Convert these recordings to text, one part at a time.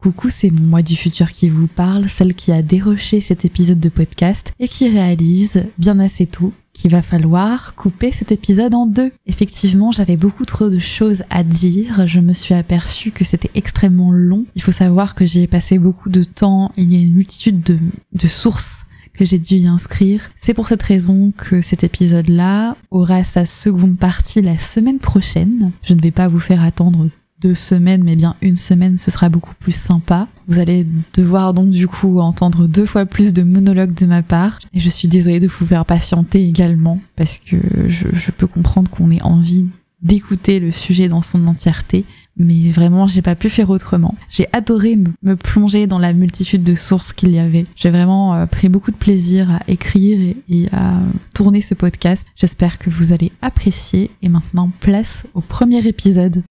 Coucou, c'est mon moi du futur qui vous parle, celle qui a déroché cet épisode de podcast et qui réalise bien assez tôt qu'il va falloir couper cet épisode en deux. Effectivement, j'avais beaucoup trop de choses à dire, je me suis aperçue que c'était extrêmement long. Il faut savoir que j'y ai passé beaucoup de temps, il y a une multitude de, de sources que j'ai dû y inscrire. C'est pour cette raison que cet épisode-là aura sa seconde partie la semaine prochaine. Je ne vais pas vous faire attendre deux semaines, mais bien une semaine, ce sera beaucoup plus sympa. Vous allez devoir donc du coup entendre deux fois plus de monologues de ma part. Et je suis désolée de vous faire patienter également, parce que je, peux comprendre qu'on ait envie d'écouter le sujet dans son entièreté, mais vraiment j'ai pas pu faire autrement. J'ai adoré me, plonger dans la multitude de sources qu'il y avait. J'ai vraiment euh, pris beaucoup de plaisir à écrire et à tourner ce podcast. J'espère que vous allez apprécier et maintenant place au premier épisode.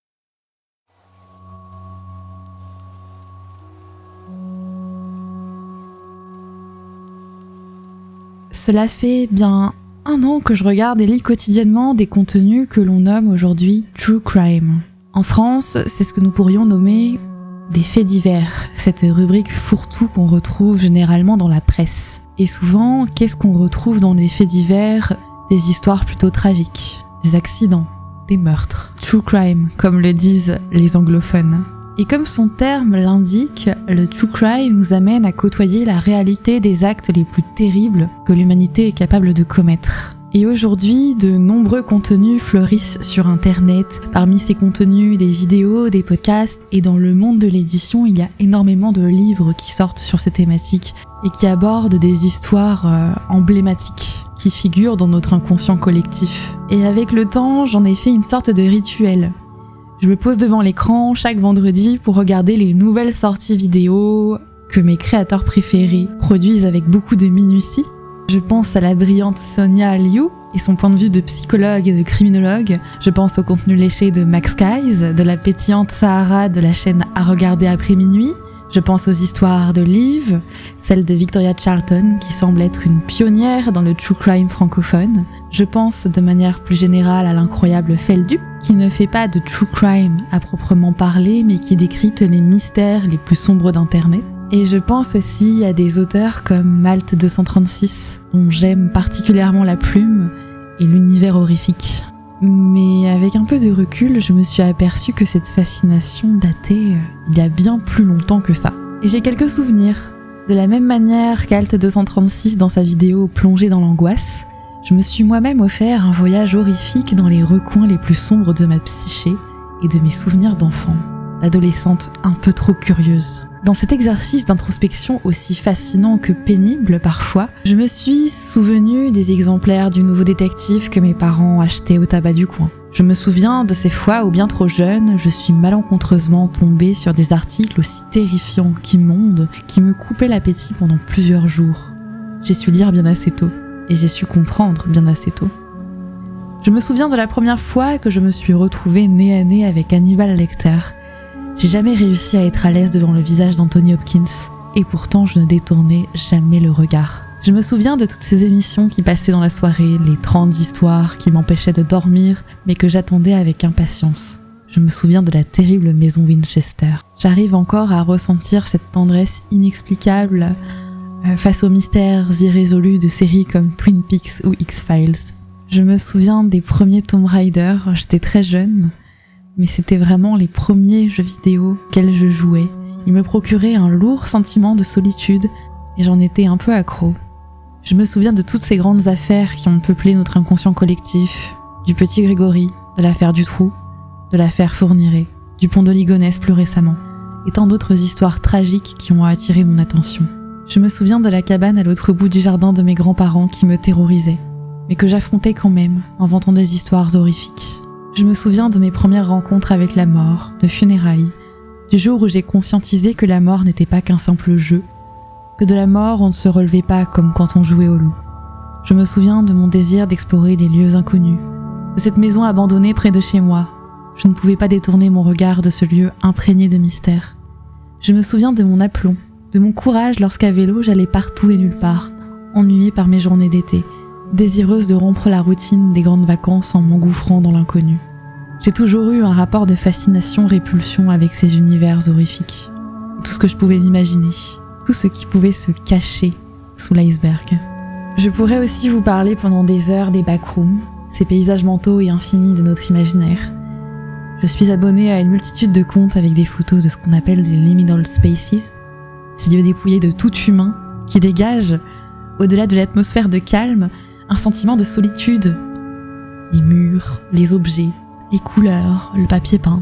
Cela fait bien un an que je regarde et lis quotidiennement des contenus que l'on nomme aujourd'hui True Crime. En France, c'est ce que nous pourrions nommer des faits divers, cette rubrique fourre-tout qu'on retrouve généralement dans la presse. Et souvent, qu'est-ce qu'on retrouve dans des faits divers? Des histoires plutôt tragiques, des accidents, des meurtres. True crime, comme le disent les anglophones. Et comme son terme l'indique, le true crime nous amène à côtoyer la réalité des actes les plus terribles que l'humanité est capable de commettre. Et aujourd'hui, de nombreux contenus fleurissent sur Internet. Parmi ces contenus, des vidéos, des podcasts, et dans le monde de l'édition, il y a énormément de livres qui sortent sur ces thématiques et qui abordent des histoires euh, emblématiques qui figurent dans notre inconscient collectif. Et avec le temps, j'en ai fait une sorte de rituel. Je me pose devant l'écran chaque vendredi pour regarder les nouvelles sorties vidéo que mes créateurs préférés produisent avec beaucoup de minutie. Je pense à la brillante Sonia Liu et son point de vue de psychologue et de criminologue. Je pense au contenu léché de Max Guys, de la pétillante Sahara de la chaîne À regarder après minuit. Je pense aux histoires de Liv, celle de Victoria Charlton qui semble être une pionnière dans le true crime francophone. Je pense de manière plus générale à l'incroyable Feldup, qui ne fait pas de true crime à proprement parler, mais qui décrypte les mystères les plus sombres d'Internet. Et je pense aussi à des auteurs comme Malte 236, dont j'aime particulièrement la plume et l'univers horrifique. Mais avec un peu de recul, je me suis aperçue que cette fascination datait euh, il y a bien plus longtemps que ça. J'ai quelques souvenirs. De la même manière qu'Alt 236 dans sa vidéo Plongée dans l'angoisse, je me suis moi-même offert un voyage horrifique dans les recoins les plus sombres de ma psyché et de mes souvenirs d'enfant, d'adolescente un peu trop curieuse. Dans cet exercice d'introspection aussi fascinant que pénible parfois, je me suis souvenu des exemplaires du nouveau détective que mes parents achetaient au tabac du coin. Je me souviens de ces fois où bien trop jeune, je suis malencontreusement tombée sur des articles aussi terrifiants qu'immondes qui me coupaient l'appétit pendant plusieurs jours. J'ai su lire bien assez tôt et j'ai su comprendre bien assez tôt. Je me souviens de la première fois que je me suis retrouvée nez à nez avec Hannibal Lecter. J'ai jamais réussi à être à l'aise devant le visage d'Anthony Hopkins, et pourtant je ne détournais jamais le regard. Je me souviens de toutes ces émissions qui passaient dans la soirée, les 30 histoires qui m'empêchaient de dormir, mais que j'attendais avec impatience. Je me souviens de la terrible maison Winchester. J'arrive encore à ressentir cette tendresse inexplicable face aux mystères irrésolus de séries comme Twin Peaks ou X-Files. Je me souviens des premiers Tomb Raider, j'étais très jeune, mais c'était vraiment les premiers jeux vidéo qu'elle je jouais. Ils me procuraient un lourd sentiment de solitude et j'en étais un peu accro. Je me souviens de toutes ces grandes affaires qui ont peuplé notre inconscient collectif, du petit Grégory, de l'affaire du trou, de l'affaire Fourniret, du pont de Ligonnès plus récemment, et tant d'autres histoires tragiques qui ont attiré mon attention. Je me souviens de la cabane à l'autre bout du jardin de mes grands-parents qui me terrorisait, mais que j'affrontais quand même, inventant des histoires horrifiques. Je me souviens de mes premières rencontres avec la mort, de funérailles, du jour où j'ai conscientisé que la mort n'était pas qu'un simple jeu, que de la mort on ne se relevait pas comme quand on jouait au loup. Je me souviens de mon désir d'explorer des lieux inconnus, de cette maison abandonnée près de chez moi. Je ne pouvais pas détourner mon regard de ce lieu imprégné de mystère. Je me souviens de mon aplomb, de mon courage lorsqu'à vélo j'allais partout et nulle part, ennuyée par mes journées d'été, désireuse de rompre la routine des grandes vacances en m'engouffrant dans l'inconnu. J'ai toujours eu un rapport de fascination-répulsion avec ces univers horrifiques. tout ce que je pouvais m'imaginer, tout ce qui pouvait se cacher sous l'iceberg. Je pourrais aussi vous parler pendant des heures des backrooms, ces paysages mentaux et infinis de notre imaginaire. Je suis abonnée à une multitude de comptes avec des photos de ce qu'on appelle des liminal spaces, ces lieux dépouillés de tout humain qui dégagent, au-delà de l'atmosphère de calme, un sentiment de solitude. Les murs, les objets, les couleurs, le papier peint.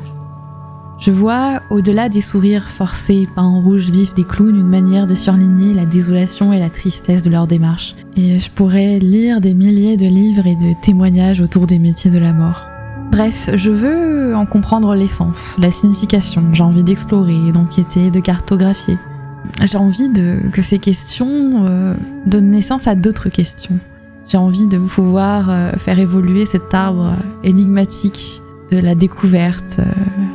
Je vois, au-delà des sourires forcés peints en rouge vif des clowns, une manière de surligner la désolation et la tristesse de leur démarche. Et je pourrais lire des milliers de livres et de témoignages autour des métiers de la mort. Bref, je veux en comprendre l'essence, la signification, j'ai envie d'explorer, d'enquêter, de cartographier. J'ai envie que ces questions euh, donnent naissance à d'autres questions. J'ai envie de pouvoir euh, faire évoluer cet arbre énigmatique de la découverte euh,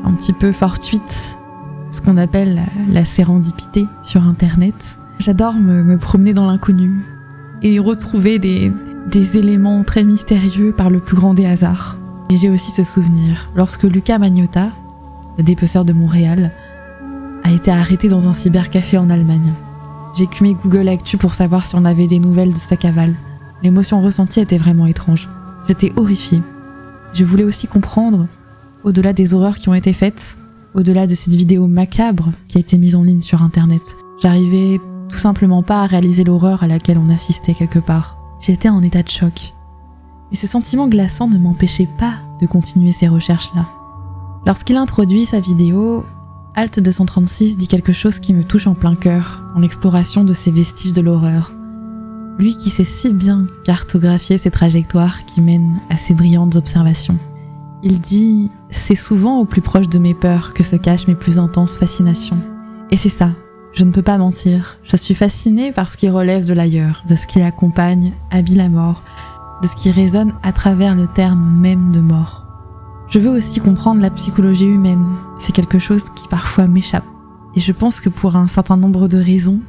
un petit peu fortuite, ce qu'on appelle la sérendipité sur Internet. J'adore me, promener dans l'inconnu et retrouver des, des éléments très mystérieux par le plus grand des hasards. Et j'ai aussi ce souvenir, lorsque Lucas Magnotta, le dépeceur de Montréal, a été arrêté dans un cybercafé en Allemagne. Cumé Google Actu pour savoir si on avait des nouvelles de sa cavale. L'émotion ressentie était vraiment étrange. J'étais horrifiée. Je voulais aussi comprendre, au-delà des horreurs qui ont été faites, au-delà de cette vidéo macabre qui a été mise en ligne sur Internet. J'arrivais tout simplement pas à réaliser l'horreur à laquelle on assistait quelque part. J'étais en état de choc. Et ce sentiment glaçant ne m'empêchait pas de continuer ces recherches-là. Lorsqu'il introduit sa vidéo, Alt 236 dit quelque chose qui me touche en plein cœur, en l'exploration de ces vestiges de l'horreur. Lui qui sait si bien cartographier ces trajectoires qui mènent à ces brillantes observations. Il dit C'est souvent au plus proche de mes peurs que se cachent mes plus intenses fascinations. Et c'est ça, je ne peux pas mentir. Je suis fascinée par ce qui relève de l'ailleurs, de ce qui accompagne, habille la mort, de ce qui résonne à travers le terme même de mort. Je veux aussi comprendre la psychologie humaine. C'est quelque chose qui parfois m'échappe. Et je pense que pour un certain nombre de raisons,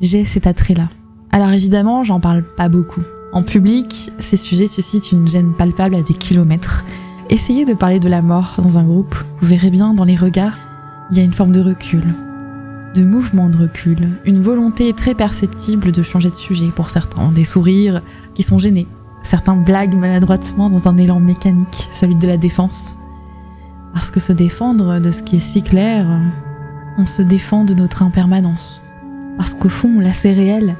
j'ai cet attrait-là. Alors évidemment, j'en parle pas beaucoup. En public, ces sujets suscitent une gêne palpable à des kilomètres. Essayez de parler de la mort dans un groupe, vous verrez bien dans les regards, il y a une forme de recul, de mouvement de recul, une volonté très perceptible de changer de sujet pour certains, des sourires qui sont gênés, certains blaguent maladroitement dans un élan mécanique, celui de la défense. Parce que se défendre de ce qui est si clair, on se défend de notre impermanence. Parce qu'au fond, là c'est réel,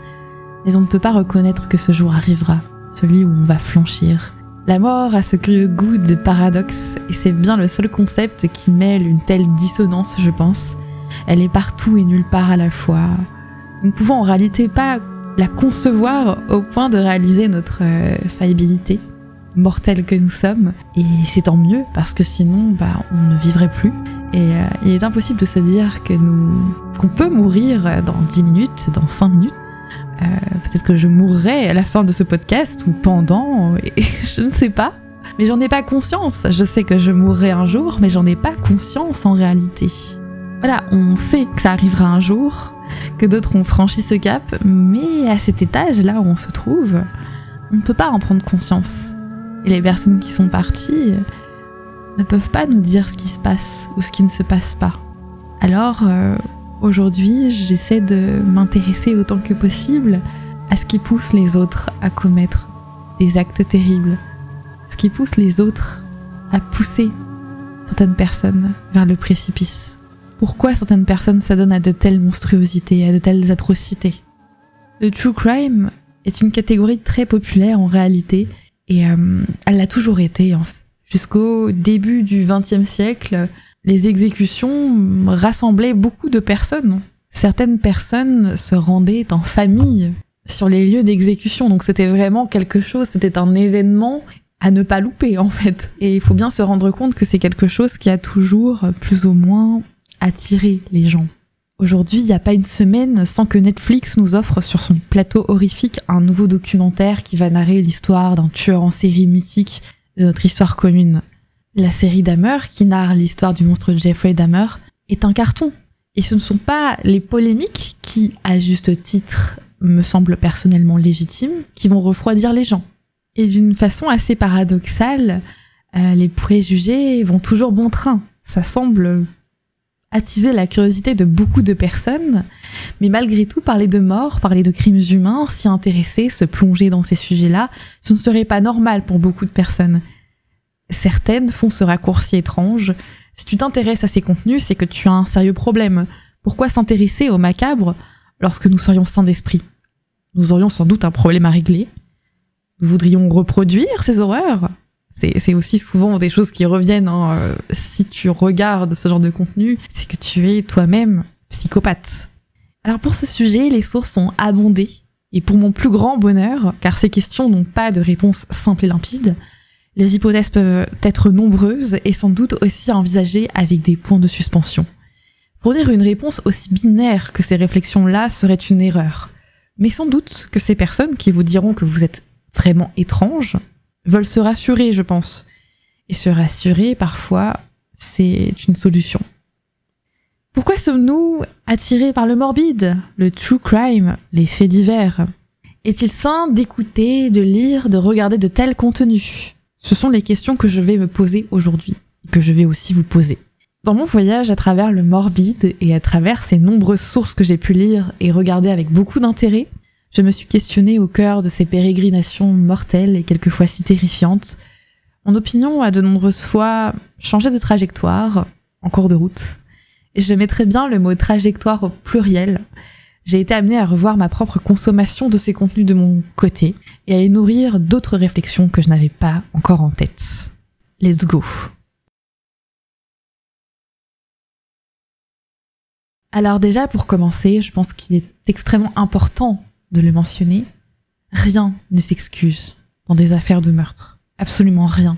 mais on ne peut pas reconnaître que ce jour arrivera, celui où on va flanchir. La mort a ce curieux goût de paradoxe, et c'est bien le seul concept qui mêle une telle dissonance, je pense. Elle est partout et nulle part à la fois. Nous ne pouvons en réalité pas la concevoir au point de réaliser notre euh, faillibilité, mortelle que nous sommes. Et c'est tant mieux, parce que sinon, bah, on ne vivrait plus. Et euh, il est impossible de se dire que nous, qu'on peut mourir dans 10 minutes, dans 5 minutes, euh, peut-être que je mourrai à la fin de ce podcast ou pendant, et je ne sais pas. Mais j'en ai pas conscience. Je sais que je mourrai un jour, mais j'en ai pas conscience en réalité. Voilà, on sait que ça arrivera un jour, que d'autres ont franchi ce cap, mais à cet étage là où on se trouve, on ne peut pas en prendre conscience. Et les personnes qui sont parties ne peuvent pas nous dire ce qui se passe ou ce qui ne se passe pas. Alors, euh, Aujourd'hui, j'essaie de m'intéresser autant que possible à ce qui pousse les autres à commettre des actes terribles, ce qui pousse les autres à pousser certaines personnes vers le précipice. Pourquoi certaines personnes s'adonnent à de telles monstruosités, à de telles atrocités Le true crime est une catégorie très populaire en réalité, et euh, elle l'a toujours été. Jusqu'au début du XXe siècle, les exécutions rassemblaient beaucoup de personnes. Certaines personnes se rendaient en famille sur les lieux d'exécution, donc c'était vraiment quelque chose, c'était un événement à ne pas louper en fait. Et il faut bien se rendre compte que c'est quelque chose qui a toujours plus ou moins attiré les gens. Aujourd'hui, il n'y a pas une semaine sans que Netflix nous offre sur son plateau horrifique un nouveau documentaire qui va narrer l'histoire d'un tueur en série mythique de notre histoire commune. La série Dahmer, qui narre l'histoire du monstre Jeffrey Dahmer, est un carton. Et ce ne sont pas les polémiques qui, à juste titre, me semblent personnellement légitimes, qui vont refroidir les gens. Et d'une façon assez paradoxale, euh, les préjugés vont toujours bon train. Ça semble attiser la curiosité de beaucoup de personnes, mais malgré tout, parler de mort, parler de crimes humains, s'y intéresser, se plonger dans ces sujets-là, ce ne serait pas normal pour beaucoup de personnes. Certaines font ce raccourci étrange. Si tu t'intéresses à ces contenus, c'est que tu as un sérieux problème. Pourquoi s'intéresser au macabre lorsque nous serions sains d'esprit? Nous aurions sans doute un problème à régler. Nous voudrions reproduire ces horreurs c'est aussi souvent des choses qui reviennent hein, euh, si tu regardes ce genre de contenu, c'est que tu es toi-même psychopathe. Alors pour ce sujet, les sources sont abondées, et pour mon plus grand bonheur, car ces questions n'ont pas de réponse simple et limpide, les hypothèses peuvent être nombreuses et sans doute aussi envisagées avec des points de suspension. Fournir une réponse aussi binaire que ces réflexions-là serait une erreur. Mais sans doute que ces personnes qui vous diront que vous êtes vraiment étrange veulent se rassurer, je pense. Et se rassurer, parfois, c'est une solution. Pourquoi sommes-nous attirés par le morbide, le true crime, les faits divers? Est-il sain d'écouter, de lire, de regarder de tels contenus? Ce sont les questions que je vais me poser aujourd'hui, que je vais aussi vous poser. Dans mon voyage à travers le morbide et à travers ces nombreuses sources que j'ai pu lire et regarder avec beaucoup d'intérêt, je me suis questionnée au cœur de ces pérégrinations mortelles et quelquefois si terrifiantes. Mon opinion a de nombreuses fois changé de trajectoire en cours de route. Et je mettrais bien le mot trajectoire au pluriel. J'ai été amenée à revoir ma propre consommation de ces contenus de mon côté et à y nourrir d'autres réflexions que je n'avais pas encore en tête. Let's go. Alors déjà, pour commencer, je pense qu'il est extrêmement important de le mentionner, rien ne s'excuse dans des affaires de meurtre. Absolument rien.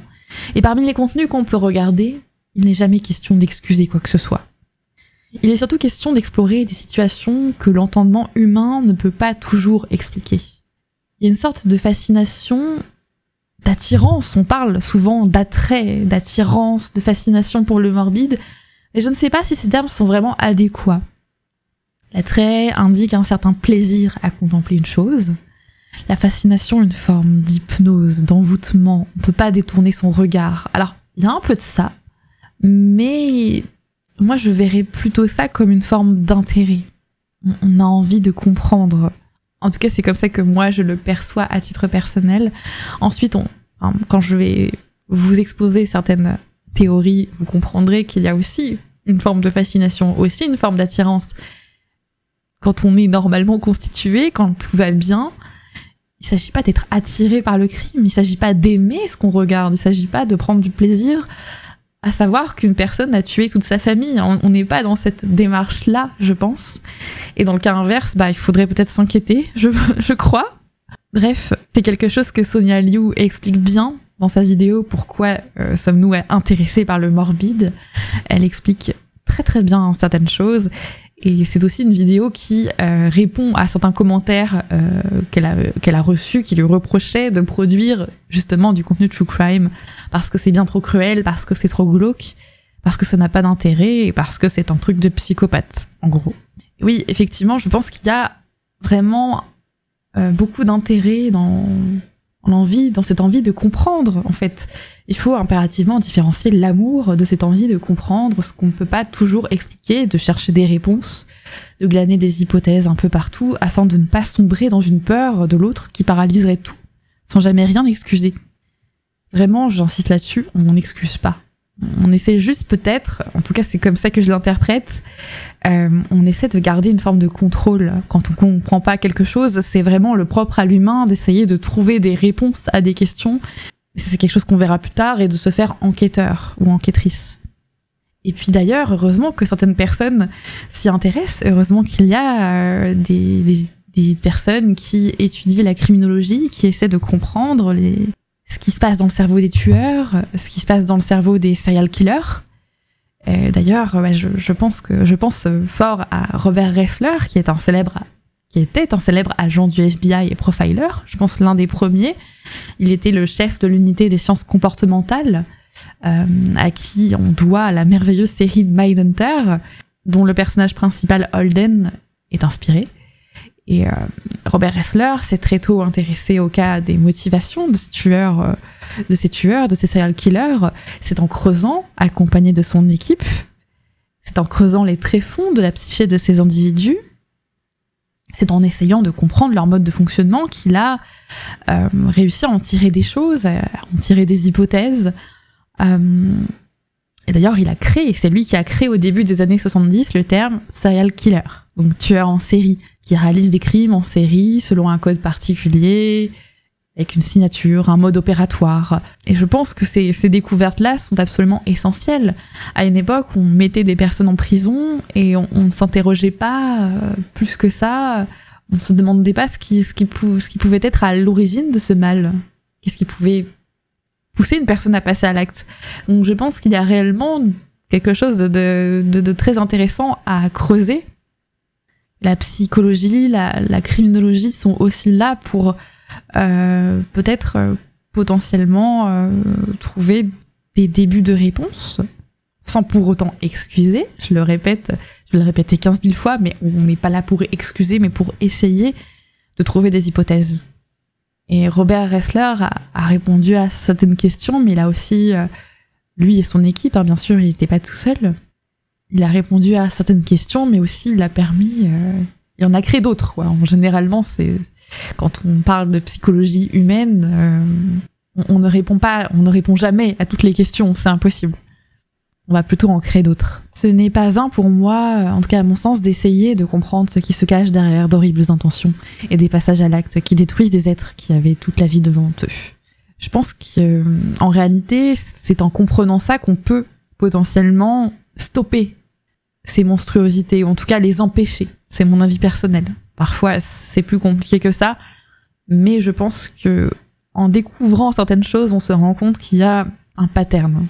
Et parmi les contenus qu'on peut regarder, il n'est jamais question d'excuser quoi que ce soit. Il est surtout question d'explorer des situations que l'entendement humain ne peut pas toujours expliquer. Il y a une sorte de fascination, d'attirance, on parle souvent d'attrait, d'attirance, de fascination pour le morbide, mais je ne sais pas si ces termes sont vraiment adéquats. L'attrait indique un certain plaisir à contempler une chose. La fascination, une forme d'hypnose, d'envoûtement. On ne peut pas détourner son regard. Alors, il y a un peu de ça, mais moi je verrais plutôt ça comme une forme d'intérêt. On a envie de comprendre. En tout cas, c'est comme ça que moi je le perçois à titre personnel. Ensuite, quand je vais vous exposer certaines théories, vous comprendrez qu'il y a aussi une forme de fascination, aussi une forme d'attirance quand on est normalement constitué, quand tout va bien, il s'agit pas d'être attiré par le crime, il s'agit pas d'aimer ce qu'on regarde, il s'agit pas de prendre du plaisir à savoir qu'une personne a tué toute sa famille. On n'est pas dans cette démarche-là, je pense. Et dans le cas inverse, bah, il faudrait peut-être s'inquiéter, je, je crois. Bref, c'est quelque chose que Sonia Liu explique bien dans sa vidéo pourquoi euh, sommes-nous intéressés par le morbide. Elle explique très très bien certaines choses et c'est aussi une vidéo qui euh, répond à certains commentaires euh, qu'elle a, qu'elle a reçus, qui lui reprochaient de produire justement du contenu true crime parce que c'est bien trop cruel, parce que c'est trop glauque, parce que ça n'a pas d'intérêt et parce que c'est un truc de psychopathe, en gros. Oui, effectivement, je pense qu'il y a vraiment euh, beaucoup d'intérêt dans l'envie, dans cette envie de comprendre, en fait il faut impérativement différencier l'amour de cette envie de comprendre ce qu'on ne peut pas toujours expliquer, de chercher des réponses, de glaner des hypothèses un peu partout, afin de ne pas sombrer dans une peur de l'autre qui paralyserait tout, sans jamais rien excuser. Vraiment, j'insiste là-dessus, on n'excuse pas. On essaie juste peut-être, en tout cas c'est comme ça que je l'interprète, euh, on essaie de garder une forme de contrôle. Quand on comprend pas quelque chose, c'est vraiment le propre à l'humain d'essayer de trouver des réponses à des questions c'est quelque chose qu'on verra plus tard, et de se faire enquêteur ou enquêtrice. Et puis d'ailleurs, heureusement que certaines personnes s'y intéressent, heureusement qu'il y a euh, des, personnes qui étudient la criminologie, qui essaient de comprendre les, ce qui se passe dans le cerveau des tueurs, ce qui se passe dans le cerveau des serial killers. D'ailleurs, je, pense fort à Robert Ressler, qui était un célèbre agent du FBI et profiler, je pense l'un des premiers. Il était le chef de l'unité des sciences comportementales, euh, à qui on doit la merveilleuse série Mindhunter, dont le personnage principal Holden est inspiré. Et euh, Robert Ressler s'est très tôt intéressé au cas des motivations de ces tueurs, euh, de ces tueurs, de ces serial killers. C'est en creusant, accompagné de son équipe, c'est en creusant les tréfonds de la psyché de ces individus, c'est en essayant de comprendre leur mode de fonctionnement qu'il a euh, réussi à en tirer des choses, à en tirer des hypothèses. Euh, et d'ailleurs, il a créé, c'est lui qui a créé au début des années 70 le terme serial killer, donc tueur en série, qui réalise des crimes en série selon un code particulier, avec une signature, un mode opératoire. Et je pense que ces, découvertes-là sont absolument essentielles. À une époque, on mettait des personnes en prison et on, ne s'interrogeait pas euh, plus que ça. On ne se demandait pas ce qui, pouvait être à l'origine de ce mal. Qu'est-ce qui pouvait pousser une personne à passer à l'acte. Donc je pense qu'il y a réellement quelque chose de, très intéressant à creuser. La psychologie, la, criminologie sont aussi là pour euh, peut-être euh, potentiellement euh, trouver des débuts de réponse, sans pour autant excuser. Je le répète, je vais le répéter 15 000 fois, mais on n'est pas là pour excuser, mais pour essayer de trouver des hypothèses. Et Robert Ressler a, répondu à certaines questions, mais il a aussi, lui et son équipe, hein, bien sûr, il n'était pas tout seul. Il a répondu à certaines questions, mais aussi il a permis, il en a créé d'autres. Quoi. Généralement, c'est quand on parle de psychologie humaine, euh, on, ne répond pas, on ne répond jamais à toutes les questions. C'est impossible. On va plutôt en créer d'autres. Ce n'est pas vain pour moi, en tout cas à mon sens, d'essayer de comprendre ce qui se cache derrière d'horribles intentions et des passages à l'acte qui détruisent des êtres qui avaient toute la vie devant eux. Je pense qu'en réalité, c'est en comprenant ça qu'on peut potentiellement stopper ces monstruosités, ou en tout cas les empêcher. C'est mon avis personnel. Parfois, c'est plus compliqué que ça, mais je pense que en découvrant certaines choses, on se rend compte qu'il y a un pattern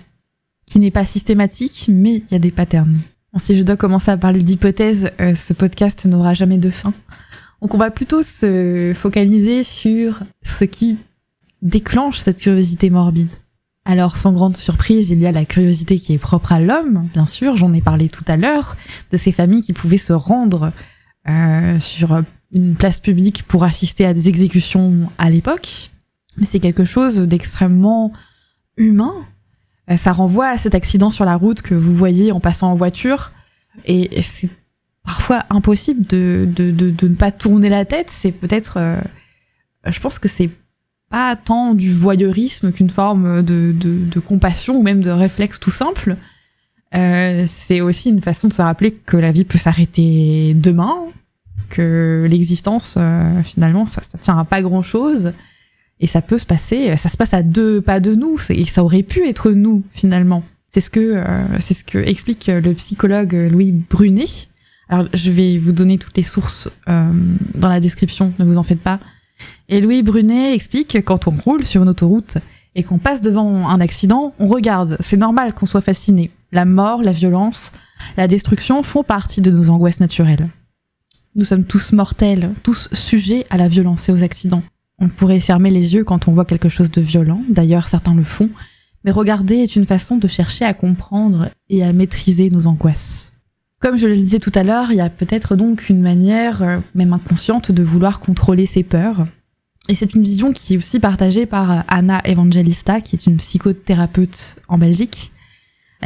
qui n'est pas systématique, mais il y a des patterns. si je dois commencer à parler d'hypothèses, euh, ce podcast n'aura jamais de fin. Donc on va plutôt se focaliser sur ce qui déclenche cette curiosité morbide. Alors, sans grande surprise, il y a la curiosité qui est propre à l'homme, bien sûr, j'en ai parlé tout à l'heure, de ces familles qui pouvaient se rendre euh, sur une place publique pour assister à des exécutions à l'époque. Mais c'est quelque chose d'extrêmement humain. Euh, ça renvoie à cet accident sur la route que vous voyez en passant en voiture. Et c'est parfois impossible de, de, de, ne pas tourner la tête. C'est peut-être... Euh, je pense que c'est pas tant du voyeurisme qu'une forme de, de, compassion ou même de réflexe tout simple. Euh, c'est aussi une façon de se rappeler que la vie peut s'arrêter demain, que l'existence, euh, finalement, ça, ça tient à pas grand chose. Et ça peut se passer, ça se passe à deux pas de nous, et ça aurait pu être nous, finalement. C'est ce que, euh, c'est ce que explique le psychologue Louis Brunet. Alors, je vais vous donner toutes les sources dans la description, ne vous en faites pas. Et Louis Brunet explique que quand on roule sur une autoroute et qu'on passe devant un accident, on regarde. C'est normal qu'on soit fasciné. La mort, la violence, la destruction font partie de nos angoisses naturelles. Nous sommes tous mortels, tous sujets à la violence et aux accidents. On pourrait fermer les yeux quand on voit quelque chose de violent, d'ailleurs certains le font, mais regarder est une façon de chercher à comprendre et à maîtriser nos angoisses. Comme je le disais tout à l'heure, il y a peut-être donc une manière, euh, même inconsciente, de vouloir contrôler ses peurs. Et c'est une vision qui est aussi partagée par Anna Evangelista, qui est une psychothérapeute en Belgique,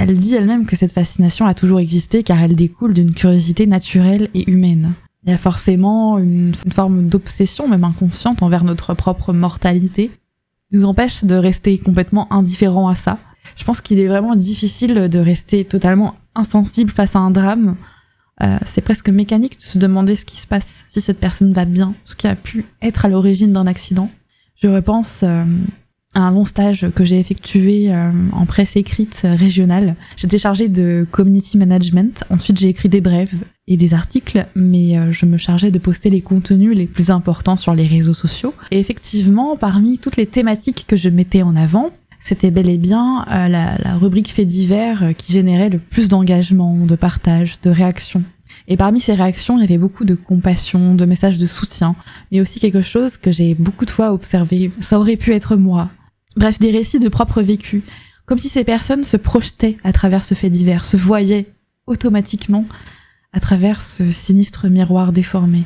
elle dit elle-même que cette fascination a toujours existé car elle découle d'une curiosité naturelle et humaine. Il y a forcément une, forme d'obsession, même inconsciente, envers notre propre mortalité, qui nous empêche de rester complètement indifférent à ça. Je pense qu'il est vraiment difficile de rester totalement insensible face à un drame. Euh, c'est presque mécanique de se demander ce qui se passe, si cette personne va bien, ce qui a pu être à l'origine d'un accident. Je repense euh, un long stage que j'ai effectué euh, en presse écrite régionale. J'étais chargée de community management. Ensuite, j'ai écrit des brèves et des articles, mais je me chargeais de poster les contenus les plus importants sur les réseaux sociaux. Et effectivement, parmi toutes les thématiques que je mettais en avant, c'était bel et bien euh, la, rubrique fait divers qui générait le plus d'engagement, de partage, de réaction. Et parmi ces réactions, il y avait beaucoup de compassion, de messages de soutien, mais aussi quelque chose que j'ai beaucoup de fois observé. Ça aurait pu être moi, Bref, des récits de propre vécu. Comme si ces personnes se projetaient à travers ce fait divers, se voyaient automatiquement à travers ce sinistre miroir déformé.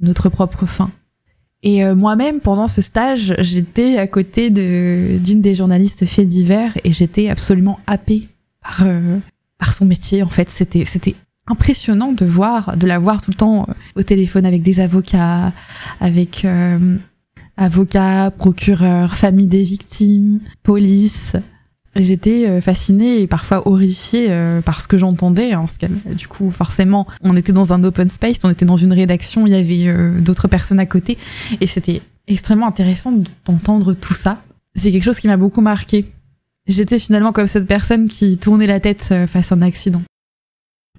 Notre propre fin. Et euh, moi-même, pendant ce stage, j'étais à côté d'une des journalistes faits divers et j'étais absolument happée par, euh, son métier. En fait, c'était impressionnant de voir, de la voir tout le temps au téléphone avec des avocats, avec avocats, procureurs, famille des victimes, police. J'étais euh, fascinée et parfois horrifiée euh, par ce que j'entendais. Hein, du coup, forcément, on était dans un open space, on était dans une rédaction, il y avait euh, d'autres personnes à côté, et c'était extrêmement intéressant d'entendre tout ça. C'est quelque chose qui m'a beaucoup marqué. J'étais finalement comme cette personne qui tournait la tête face à un accident.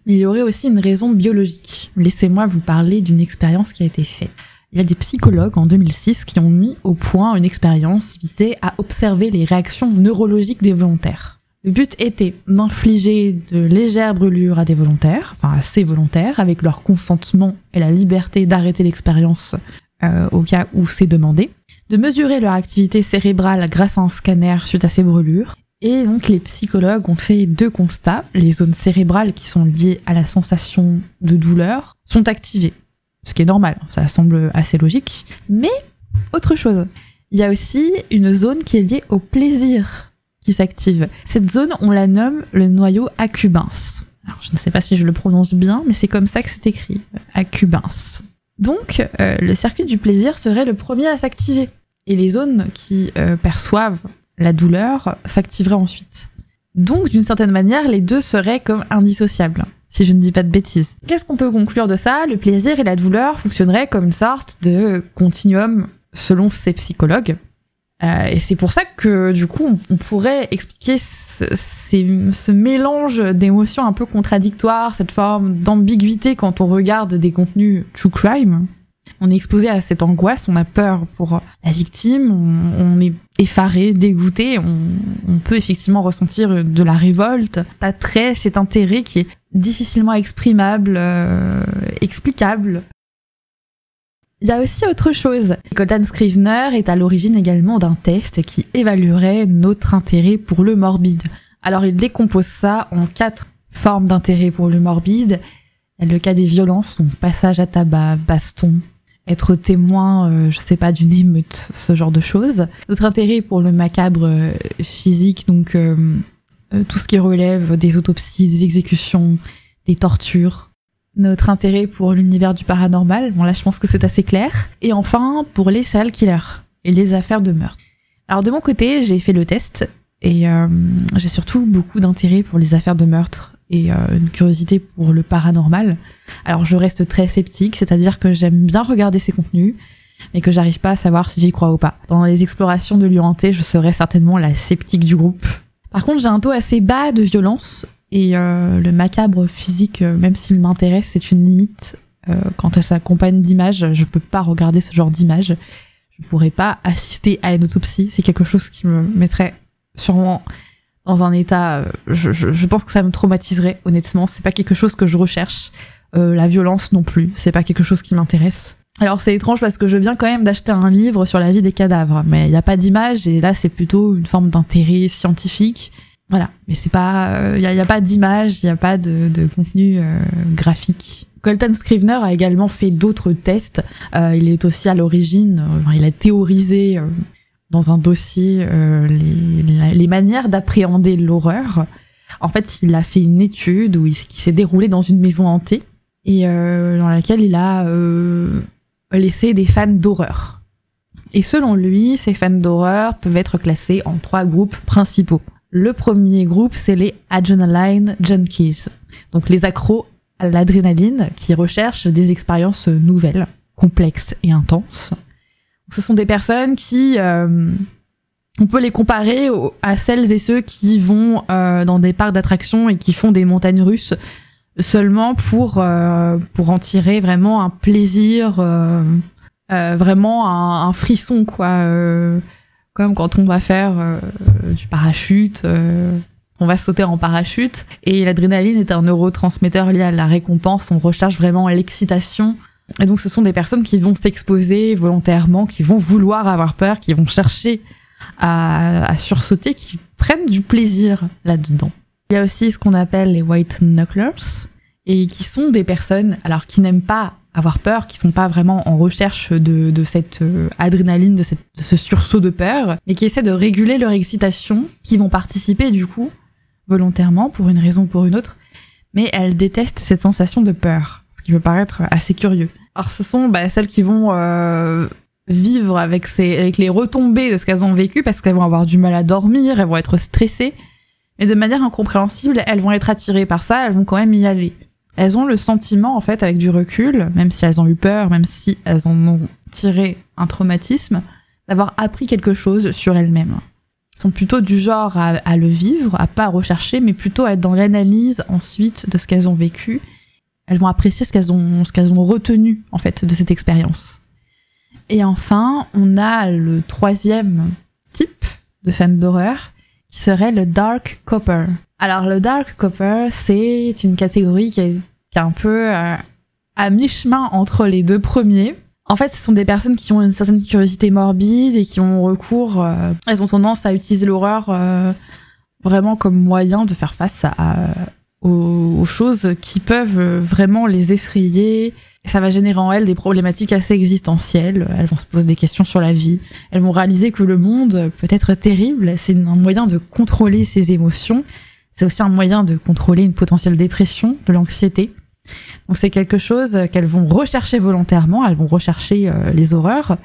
Il y aurait aussi une raison biologique. Laissez-moi vous parler d'une expérience qui a été faite. Il y a des psychologues en 2006 qui ont mis au point une expérience visée à observer les réactions neurologiques des volontaires. Le but était d'infliger de légères brûlures à des volontaires, enfin à ces volontaires, avec leur consentement et la liberté d'arrêter l'expérience euh, au cas où c'est demandé, de mesurer leur activité cérébrale grâce à un scanner suite à ces brûlures. Et donc les psychologues ont fait deux constats. Les zones cérébrales qui sont liées à la sensation de douleur sont activées ce qui est normal, ça semble assez logique. Mais autre chose, il y a aussi une zone qui est liée au plaisir qui s'active. Cette zone, on la nomme le noyau accumbens. Alors, je ne sais pas si je le prononce bien, mais c'est comme ça que c'est écrit, accumbens. Donc, euh, le circuit du plaisir serait le premier à s'activer. Et les zones qui euh, perçoivent la douleur s'activeraient ensuite. Donc, d'une certaine manière, les deux seraient comme indissociables si je ne dis pas de bêtises. Qu'est-ce qu'on peut conclure de ça? Le plaisir et la douleur fonctionneraient comme une sorte de continuum selon ces psychologues. Euh, et c'est pour ça que du coup on, pourrait expliquer ce, ce mélange d'émotions un peu contradictoires, cette forme d'ambiguïté quand on regarde des contenus true crime. On est exposé à cette angoisse, on a peur pour la victime, on, est effaré, dégoûté, on, peut effectivement ressentir de la révolte, attrait, cet intérêt qui est difficilement exprimable, euh, explicable. Il y a aussi autre chose. Colton Scrivener est à l'origine également d'un test qui évaluerait notre intérêt pour le morbide. Alors il décompose ça en quatre formes d'intérêt pour le morbide. Le cas des violences, donc passage à tabac, baston, être témoin, euh, je sais pas, d'une émeute, ce genre de choses. Notre intérêt pour le macabre euh, physique, donc euh, tout ce qui relève des autopsies, des exécutions, des tortures. Notre intérêt pour l'univers du paranormal, bon là je pense que c'est assez clair. Et enfin pour les serial killers et les affaires de meurtre. Alors de mon côté, j'ai fait le test et j'ai surtout beaucoup d'intérêt pour les affaires de meurtre et euh, une curiosité pour le paranormal. Alors je reste très sceptique, c'est-à-dire que j'aime bien regarder ces contenus, mais que j'arrive pas à savoir si j'y crois ou pas. Dans les explorations de lieux hantés, je serais certainement la sceptique du groupe. Par contre, j'ai un taux assez bas de violence, et euh, le macabre physique, euh, même s'il m'intéresse, c'est une limite. quand elle s'accompagne d'images, je peux pas regarder ce genre d'images. Je pourrais pas assister à une autopsie. C'est quelque chose qui me mettrait sûrement dans un état. Euh, je, pense que ça me traumatiserait, honnêtement. C'est pas quelque chose que je recherche. Euh, la violence non plus. C'est pas quelque chose qui m'intéresse. Alors c'est étrange parce que je viens quand même d'acheter un livre sur la vie des cadavres, mais il n'y a pas d'image et là c'est plutôt une forme d'intérêt scientifique. Voilà, mais c'est pas, il euh, n'y a, pas d'image, il n'y a pas de, contenu graphique. Colton Scrivener a également fait d'autres tests. Il est aussi à l'origine, il a théorisé dans un dossier euh, les, manières d'appréhender l'horreur. En fait, il a fait une étude où qui s'est déroulée dans une maison hantée et euh, dans laquelle il a euh, laissé des fans d'horreur. Et selon lui, ces fans d'horreur peuvent être classés en trois groupes principaux. Le premier groupe, c'est les Adrenaline Junkies, donc les accros à l'adrénaline qui recherchent des expériences nouvelles, complexes et intenses. Ce sont des personnes qui, euh, on peut les comparer à celles et ceux qui vont euh, dans des parcs d'attractions et qui font des montagnes russes seulement pour euh, pour en tirer vraiment un plaisir, vraiment un, frisson quoi. comme quand on va faire du parachute on va sauter en parachute et l'adrénaline est un neurotransmetteur lié à la récompense. On recherche vraiment l'excitation et donc ce sont des personnes qui vont s'exposer volontairement, qui vont vouloir avoir peur, qui vont chercher à, sursauter, qui prennent du plaisir là-dedans. Il y a aussi ce qu'on appelle les white knucklers, et qui sont des personnes, alors qui n'aiment pas avoir peur, qui sont pas vraiment en recherche de, cette euh, adrénaline, de, ce sursaut de peur, mais qui essaient de réguler leur excitation, qui vont participer du coup volontairement pour une raison ou pour une autre, mais elles détestent cette sensation de peur, qui peut paraître assez curieux. Alors ce sont bah, celles qui vont euh, vivre avec, avec les retombées de ce qu'elles ont vécu parce qu'elles vont avoir du mal à dormir, elles vont être stressées, mais de manière incompréhensible, elles vont être attirées par ça, elles vont quand même y aller. Elles ont le sentiment, en fait, avec du recul, même si elles ont eu peur, même si elles en ont tiré un traumatisme, d'avoir appris quelque chose sur elles-mêmes. Elles sont plutôt du genre à, à, le vivre, à pas rechercher, mais plutôt à être dans l'analyse ensuite de ce qu'elles ont vécu. Elles vont apprécier ce qu'elles ont, ont retenu, en fait, de cette expérience. Et enfin, on a le troisième type de fan d'horreur, qui serait le Dark Copper. Alors le Dark Copper, c'est une catégorie qui est, un peu euh, à mi-chemin entre les deux premiers. En fait, ce sont des personnes qui ont une certaine curiosité morbide et qui ont recours, euh, elles ont tendance à utiliser l'horreur euh, vraiment comme moyen de faire face à aux, choses qui peuvent vraiment les effrayer. Ça va générer en elles des problématiques assez existentielles. Elles vont se poser des questions sur la vie. Elles vont réaliser que le monde peut être terrible. C'est un moyen de contrôler ses émotions. C'est aussi un moyen de contrôler une potentielle dépression, de l'anxiété. Donc c'est quelque chose qu'elles vont rechercher volontairement. Elles vont rechercher euh, les horreurs,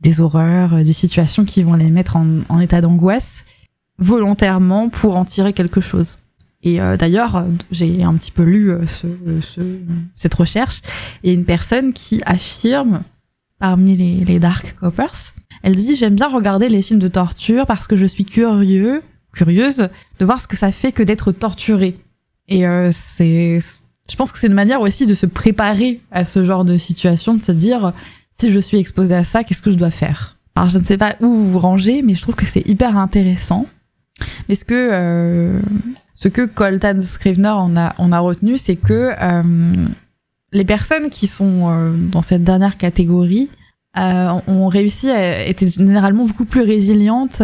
des horreurs, des situations qui vont les mettre en, en état d'angoisse volontairement pour en tirer quelque chose. Et euh, d'ailleurs, j'ai un petit peu lu euh, ce, ce, cette recherche. Il y a une personne qui affirme, parmi les, Dark Coppers, elle dit J'aime bien regarder les films de torture parce que je suis curieux, curieuse de voir ce que ça fait que d'être torturé. Et euh, c'est. Je pense que c'est une manière aussi de se préparer à ce genre de situation, de se dire si je suis exposée à ça, qu'est-ce que je dois faire? Alors je ne sais pas où vous vous rangez, mais je trouve que c'est hyper intéressant. Mais ce que ce que Colton Scrivener en a, on a retenu, c'est que euh, les personnes qui sont euh, dans cette dernière catégorie euh, ont réussi à être généralement beaucoup plus résilientes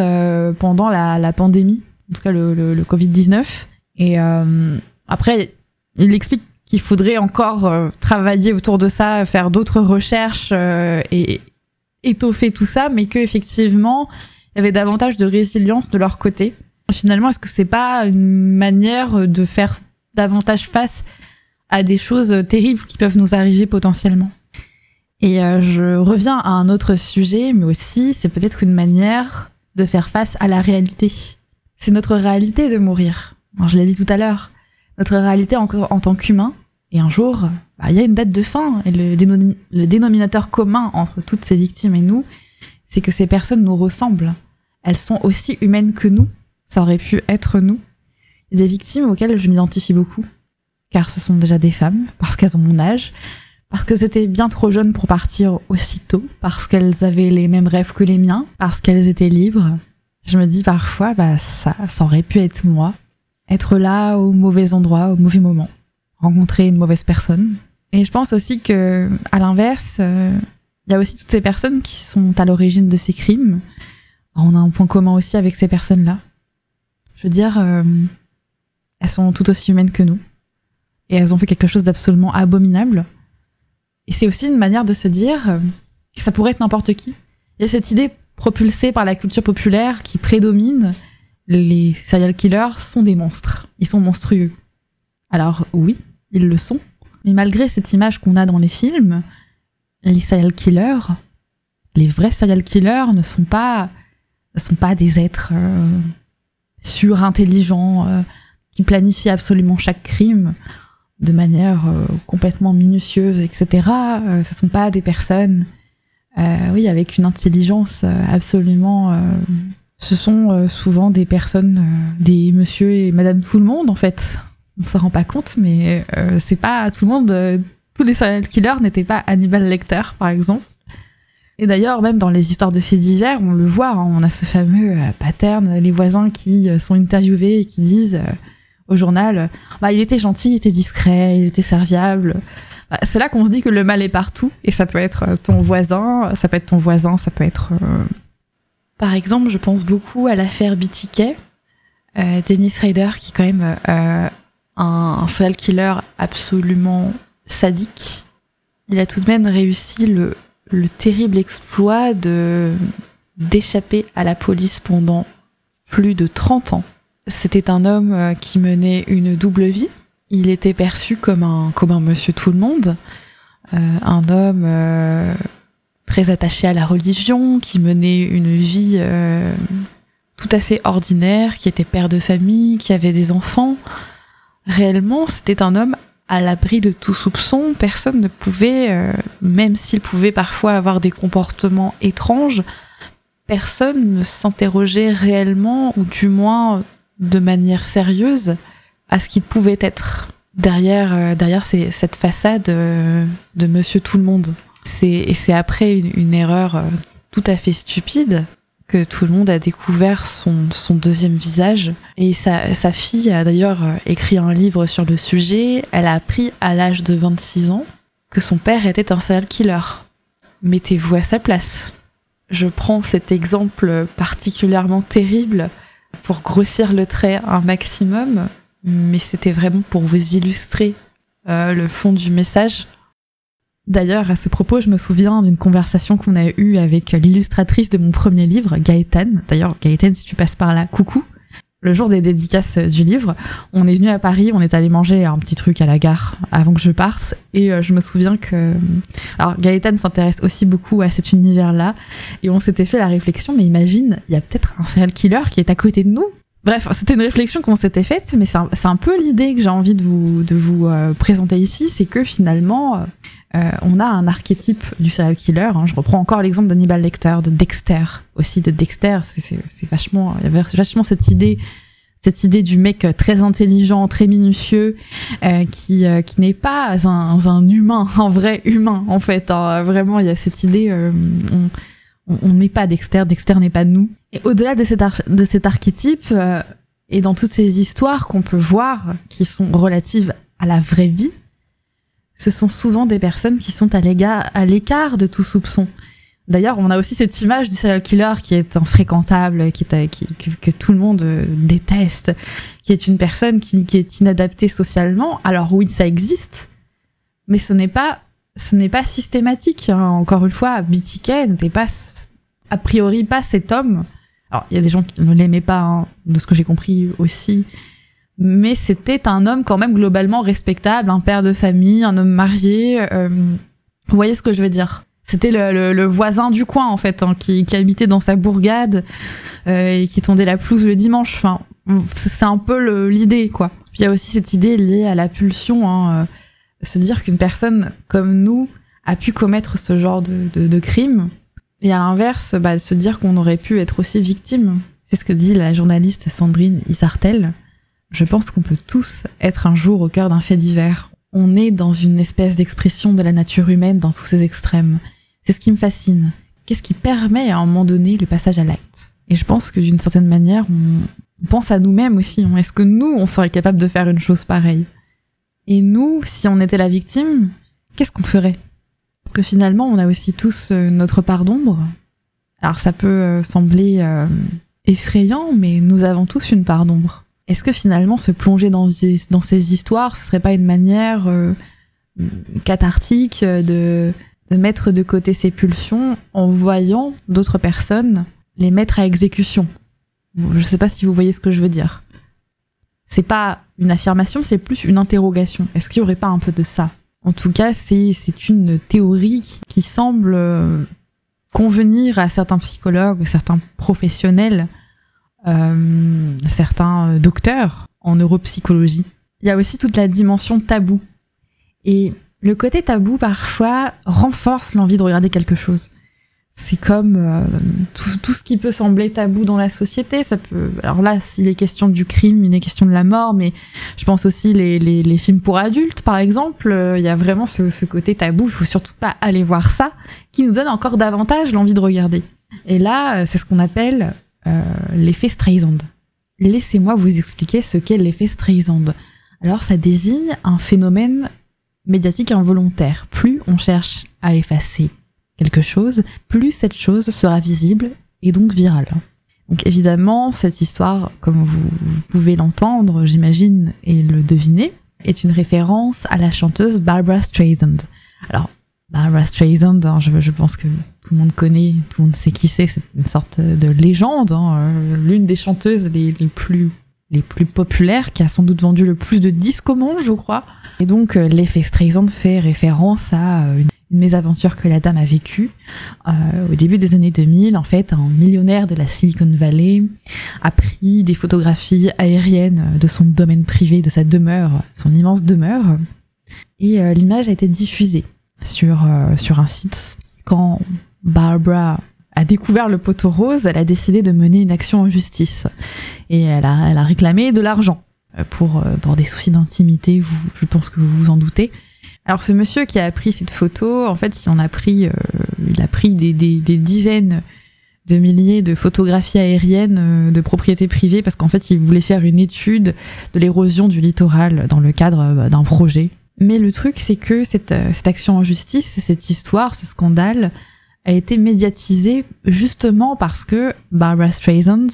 pendant la, pandémie, en tout cas le, le, le Covid-19. Et après, il explique qu'il faudrait encore travailler autour de ça, faire d'autres recherches et étoffer tout ça, mais que effectivement, il y avait davantage de résilience de leur côté finalement, est-ce que c'est pas une manière de faire davantage face à des choses terribles qui peuvent nous arriver potentiellement? Et euh, je reviens à un autre sujet, mais aussi c'est peut-être une manière de faire face à la réalité. C'est notre réalité de mourir. Je l'ai dit tout à l'heure, notre réalité en, tant qu'humain. Et un jour, bah, il y a une date de fin. Et le dénominateur commun entre toutes ces victimes et nous, c'est que ces personnes nous ressemblent. Elles sont aussi humaines que nous ça aurait pu être nous. Des victimes auxquelles je m'identifie beaucoup, car ce sont déjà des femmes, parce qu'elles ont mon âge, parce qu'elles étaient bien trop jeunes pour partir aussitôt, parce qu'elles avaient les mêmes rêves que les miens, parce qu'elles étaient libres. Je me dis parfois, bah ça, ça aurait pu être moi, être là au mauvais endroit, au mauvais moment, rencontrer une mauvaise personne. Et je pense aussi que, à l'inverse, il euh, y a aussi toutes ces personnes qui sont à l'origine de ces crimes. On a un point commun aussi avec ces personnes-là. Je veux dire, euh, elles sont tout aussi humaines que nous. Et elles ont fait quelque chose d'absolument abominable. Et c'est aussi une manière de se dire euh, que ça pourrait être n'importe qui. Il y a cette idée propulsée par la culture populaire qui prédomine. Les serial killers sont des monstres. Ils sont monstrueux. Alors oui, ils le sont. Mais malgré cette image qu'on a dans les films, les serial killers, les vrais serial killers ne sont pas, ne sont pas des êtres euh, surintelligents euh, qui planifient absolument chaque crime de manière euh, complètement minutieuse, etc. Euh, ce sont pas des personnes, euh, oui, avec une intelligence absolument. Ce sont souvent des personnes, des monsieur et madame tout le monde en fait. On s'en rend pas compte, mais c'est pas tout le monde. tous les serial killers n'étaient pas Hannibal Lecter, par exemple. Et d'ailleurs, même dans les histoires de faits divers, on le voit, hein, on a ce fameux euh, pattern, les voisins qui euh, sont interviewés et qui disent euh, au journal, bah, il était gentil, il était discret, il était serviable. Bah, c'est là qu'on se dit que le mal est partout, et ça peut être ton voisin, ça peut être ton voisin, ça peut être... Par exemple, je pense beaucoup à l'affaire BTK, euh, Dennis Rader, qui est quand même un serial killer absolument sadique. Il a tout de même réussi le le terrible exploit de d'échapper à la police pendant plus de 30 ans. C'était un homme euh, qui menait une double vie. Il était perçu comme un, comme un monsieur tout le monde, euh, un homme euh, très attaché à la religion, qui menait une vie tout à fait ordinaire, qui était père de famille, qui avait des enfants. Réellement, c'était un homme à l'abri de tout soupçon. Personne ne pouvait, euh, même s'il pouvait parfois avoir des comportements étranges, personne ne s'interrogeait réellement, ou du moins de manière sérieuse, à ce qu'il pouvait être derrière, euh, derrière cette façade euh, de Monsieur Tout le Monde. Et c'est après une, erreur euh, tout à fait stupide que tout le monde a découvert son, deuxième visage. Et sa, sa fille a d'ailleurs euh, écrit un livre sur le sujet. Elle a appris à l'âge de 26 ans que son père était un serial killer. Mettez-vous à sa place. Je prends cet exemple particulièrement terrible pour grossir le trait un maximum, mais c'était vraiment pour vous illustrer euh, le fond du message. D'ailleurs, à ce propos, je me souviens d'une conversation qu'on a eue avec l'illustratrice de mon premier livre, Gaëtane. D'ailleurs, Gaëtane, si tu passes par là, coucou. Le jour des dédicaces du livre, on est venu à Paris, on est allé manger un petit truc à la gare avant que je parte, et euh, je me souviens que... Alors, Gaëtane s'intéresse aussi beaucoup à cet univers-là, et on s'était fait la réflexion, mais imagine, il y a peut-être un serial killer qui est à côté de nous. Bref, c'était une réflexion qu'on s'était faite, mais c'est un, peu l'idée que j'ai envie de vous, euh, présenter ici, c'est que finalement, euh, euh, on a un archétype du serial killer. hein. Je reprends encore l'exemple d'Hannibal Lecter, de Dexter aussi, de Dexter. C'est- vachement, il y avait vachement cette idée, cette idée du mec très intelligent, très minutieux, qui n'est pas un, humain, un vrai humain en fait. hein. Vraiment, il y a cette idée. On- n'est pas Dexter, Dexter n'est pas nous. Et au-delà de cet, archétype, euh, et dans toutes ces histoires qu'on peut voir, qui sont relatives à la vraie vie, ce sont souvent des personnes qui sont à l'écart de tout soupçon. D'ailleurs, on a aussi cette image du serial killer qui est infréquentable, qui est, que tout le monde euh, déteste, qui est une personne qui, qui est inadaptée socialement. Alors oui, ça existe, mais ce n'est pas, ce n'est pas systématique. hein. Encore une fois, BTK n'était pas, a priori, pas cet homme. Alors, il y a des gens qui ne l'aimaient pas, hein, de ce que j'ai compris aussi, mais c'était un homme quand même globalement respectable, un père de famille, un homme marié. euh, vous voyez ce que je veux dire C'était le, voisin du coin en fait, hein, qui, habitait dans sa bourgade euh, et qui tondait la pelouse le dimanche. Enfin, c'est un peu l'idée quoi. Il y a aussi cette idée liée à la pulsion, euh, se dire qu'une personne comme nous a pu commettre ce genre de, crime. Et à l'inverse, bah, se dire qu'on aurait pu être aussi victime. C'est ce que dit la journaliste Sandrine Isartel. Je pense qu'on peut tous être un jour au cœur d'un fait divers. On est dans une espèce d'expression de la nature humaine dans tous ses extrêmes. C'est ce qui me fascine. Qu'est-ce qui permet à un moment donné le passage à l'acte? Et je pense que d'une certaine manière, on, on pense à nous-mêmes aussi. Est-ce que nous, on serait capable de faire une chose pareille? Et nous, si on était la victime, qu'est-ce qu'on ferait? Parce que finalement, on a aussi tous euh, notre part d'ombre. Alors ça peut euh, sembler euh, effrayant, mais nous avons tous une part d'ombre. Est-ce que finalement se plonger dans, ces- histoires, ce serait pas une manière cathartique de, de mettre de côté ses pulsions en voyant d'autres personnes les mettre à exécution? Je sais pas si vous voyez ce que je veux dire. C'est pas une affirmation, c'est plus une interrogation. Est-ce qu'il y aurait pas un peu de ça? En tout cas, c'est une théorie qui, qui semble euh, convenir à certains psychologues, certains professionnels euh, certains euh, docteurs en neuropsychologie. Il y a aussi toute la dimension tabou. Et le côté tabou, parfois, renforce l'envie de regarder quelque chose. C'est comme euh, tout, ce qui peut sembler tabou dans la société. Ça peut. Alors là, s'il est question du crime, il est question de la mort, mais je pense aussi les, films pour adultes, par exemple. euh, Il y a vraiment ce, côté tabou. Il faut surtout pas aller voir ça, qui nous donne encore davantage l'envie de regarder. Et là, euh, c'est ce qu'on appelle l'effet Streisand. Laissez-moi vous expliquer ce qu'est l'effet Streisand. Alors, ça désigne un phénomène médiatique involontaire. Plus on cherche à effacer quelque chose, plus cette chose sera visible et donc virale. Donc évidemment, cette histoire, comme vous, pouvez l'entendre, j'imagine, et le deviner, est une référence à la chanteuse Barbara Streisand. Alors, Barbara Streisand, hein, je, pense que tout le monde connaît, tout le monde sait qui c'est, c'est une sorte de légende, hein, euh, l'une des chanteuses les, plus les plus populaires, qui a sans doute vendu le plus de disques au monde, je crois. Et donc, euh, l'effet Streisand fait référence à euh, une, mésaventure que la dame a vécue au début des années 2000. En fait, un millionnaire de la Silicon Valley a pris des photographies aériennes de son domaine privé, de sa demeure, son immense demeure. Et l'image a été diffusée sur, sur un site. Quand Barbara a découvert le poteau rose, elle a décidé de mener une action en justice. Et elle a, elle a réclamé de l'argent euh, pour, euh, pour des soucis d'intimité, je pense que vous vous en doutez. Alors ce monsieur qui a pris cette photo, en fait, il en a pris, euh, il a des, dizaines de milliers de photographies aériennes de propriété privée parce qu'en fait, il voulait faire une étude de l'érosion du littoral dans le cadre d'un projet. Mais le truc, c'est que cette, action en justice, cette histoire, ce scandale, a été médiatisée justement parce que Barbara Streisand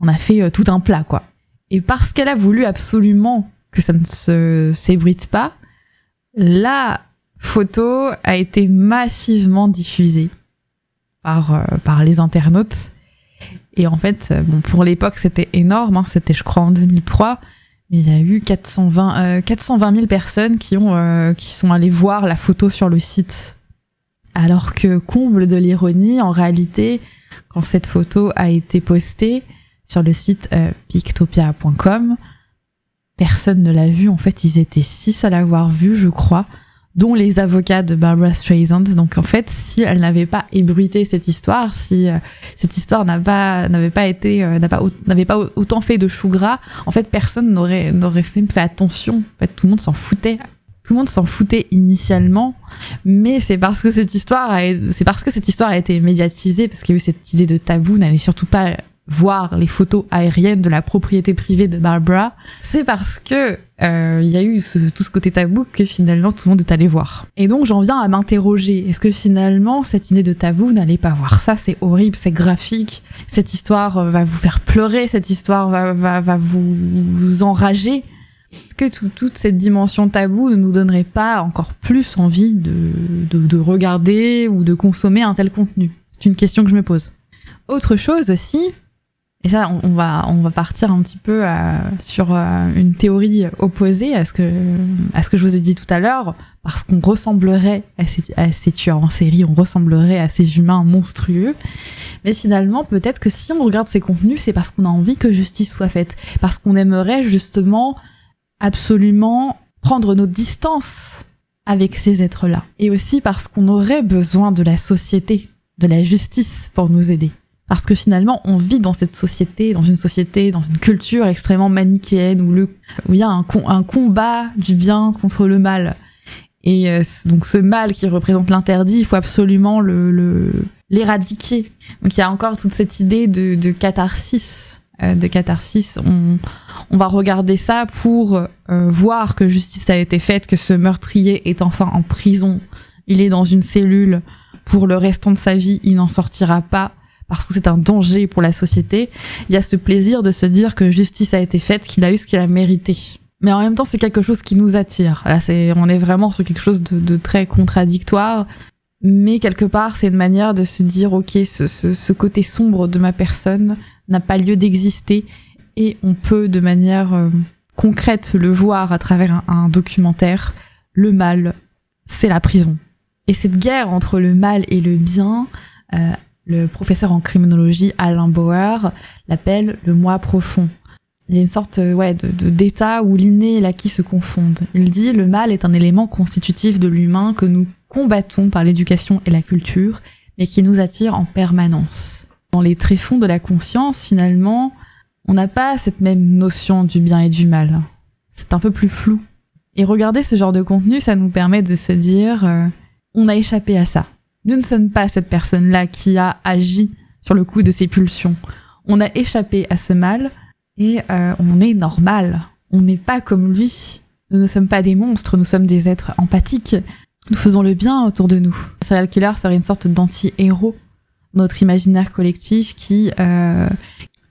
en a fait euh, tout un plat, quoi. Et parce qu'elle a voulu absolument que ça ne se s'ébruite pas, la photo a été massivement diffusée par, euh, les internautes. Et en fait, euh, pour l'époque, c'était énorme, hein, c'était je crois en 2003, mais il y a eu 420, 420 000 personnes qui, qui sont allées voir la photo sur le site alors que comble de l'ironie, en réalité, quand cette photo a été postée sur le site euh, pictopia.com, personne ne l'a vue. En fait, ils étaient six à l'avoir vue, je crois, dont les avocats de Barbara Streisand. Donc en fait, si elle n'avait pas ébruité cette histoire, si euh, cette histoire n'avait pas été euh, n'avait pas autant fait de chou gras, en fait, personne n'aurait n'aurait fait, attention. En fait, tout le monde s'en foutait tout le monde s'en foutait initialement, mais c'est parce que cette histoire a, c'est parce que cette histoire a été médiatisée, parce qu'il y a eu cette idée de tabou, n'allez surtout pas voir les photos aériennes de la propriété privée de Barbara, c'est parce que euh, il y a eu tout ce côté tabou que finalement tout le monde est allé voir. Et donc j'en viens à m'interroger, est-ce que finalement cette idée de tabou n'allez pas voir ça, c'est horrible, c'est graphique, cette histoire va vous faire pleurer, cette histoire va, va, va vous, vous enrager. Est-ce que toute cette dimension tabou ne nous donnerait pas encore plus envie de, de, regarder ou de consommer un tel contenu? C'est une question que je me pose. Autre chose aussi, et ça, on, va, on va partir un petit peu euh, sur euh, une théorie opposée à ce, que, à ce que je vous ai dit tout à l'heure, parce qu'on ressemblerait à ces, à ces tueurs en série, on ressemblerait à ces humains monstrueux. Mais finalement, peut-être que si on regarde ces contenus, c'est parce qu'on a envie que justice soit faite, parce qu'on aimerait justement absolument prendre nos distances avec ces êtres-là. Et aussi parce qu'on aurait besoin de la société, de la justice pour nous aider. Parce que finalement, on vit dans cette société, dans une société, dans une culture extrêmement manichéenne où, le, où il y a un, combat du bien contre le mal. Et euh, donc ce mal qui représente l'interdit, il faut absolument le l'éradiquer. donc il y a encore toute cette idée de, de catharsis euh, de catharsis. On, on, va regarder ça pour euh, voir que justice a été faite, que ce meurtrier est enfin en prison. Il est dans une cellule pour le restant de sa vie, il n'en sortira pas parce que c'est un danger pour la société. Il y a ce plaisir de se dire que justice a été faite, qu'il a eu ce qu'il a mérité. Mais en même temps, c'est quelque chose qui nous attire. Là, on est vraiment sur quelque chose de, très contradictoire. Mais quelque part, c'est une manière de se dire, ok, ce côté sombre de ma personne, n'a pas lieu d'exister et on peut de manière euh, concrète le voir à travers un, documentaire. Le mal, c'est la prison. Et cette guerre entre le mal et le bien, euh, le professeur en criminologie Alain Bauer l'appelle le moi profond. Il y a une sorte euh, ouais, de, d'état où l'inné et l'acquis se confondent. Il dit le mal est un élément constitutif de l'humain que nous combattons par l'éducation et la culture, mais qui nous attire en permanence dans les tréfonds de la conscience, finalement, on n'a pas cette même notion du bien et du mal. C'est un peu plus flou. Et regarder ce genre de contenu, ça nous permet de se dire, euh, on a échappé à ça. Nous ne sommes pas cette personne-là qui a agi sur le coup de ses pulsions. On a échappé à ce mal et euh, on est normal. On n'est pas comme lui. Nous ne sommes pas des monstres, nous sommes des êtres empathiques. Nous faisons le bien autour de nous. Serial killer serait une sorte d'anti-héros notre imaginaire collectif qui euh,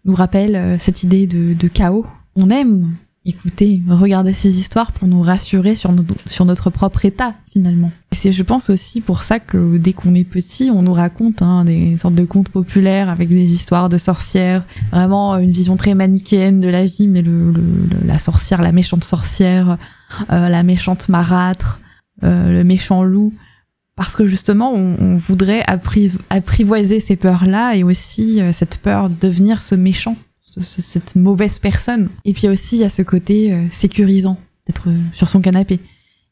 nous rappelle euh, cette idée de, chaos. On aime écouter, regarder ces histoires pour nous rassurer sur, notre propre état finalement. C'est je pense aussi pour ça que dès qu'on est petit, on nous raconte hein, des sortes de contes populaires avec des histoires de sorcières, vraiment une vision très manichéenne de la vie, mais le, la sorcière, la méchante sorcière, euh, la méchante marâtre, euh, le méchant loup. Parce que justement, on, voudrait apprivoiser ces peurs-là et aussi euh, cette peur de devenir ce méchant cette mauvaise personne. Et puis aussi, il y a ce côté euh, sécurisant d'être euh, sur son canapé.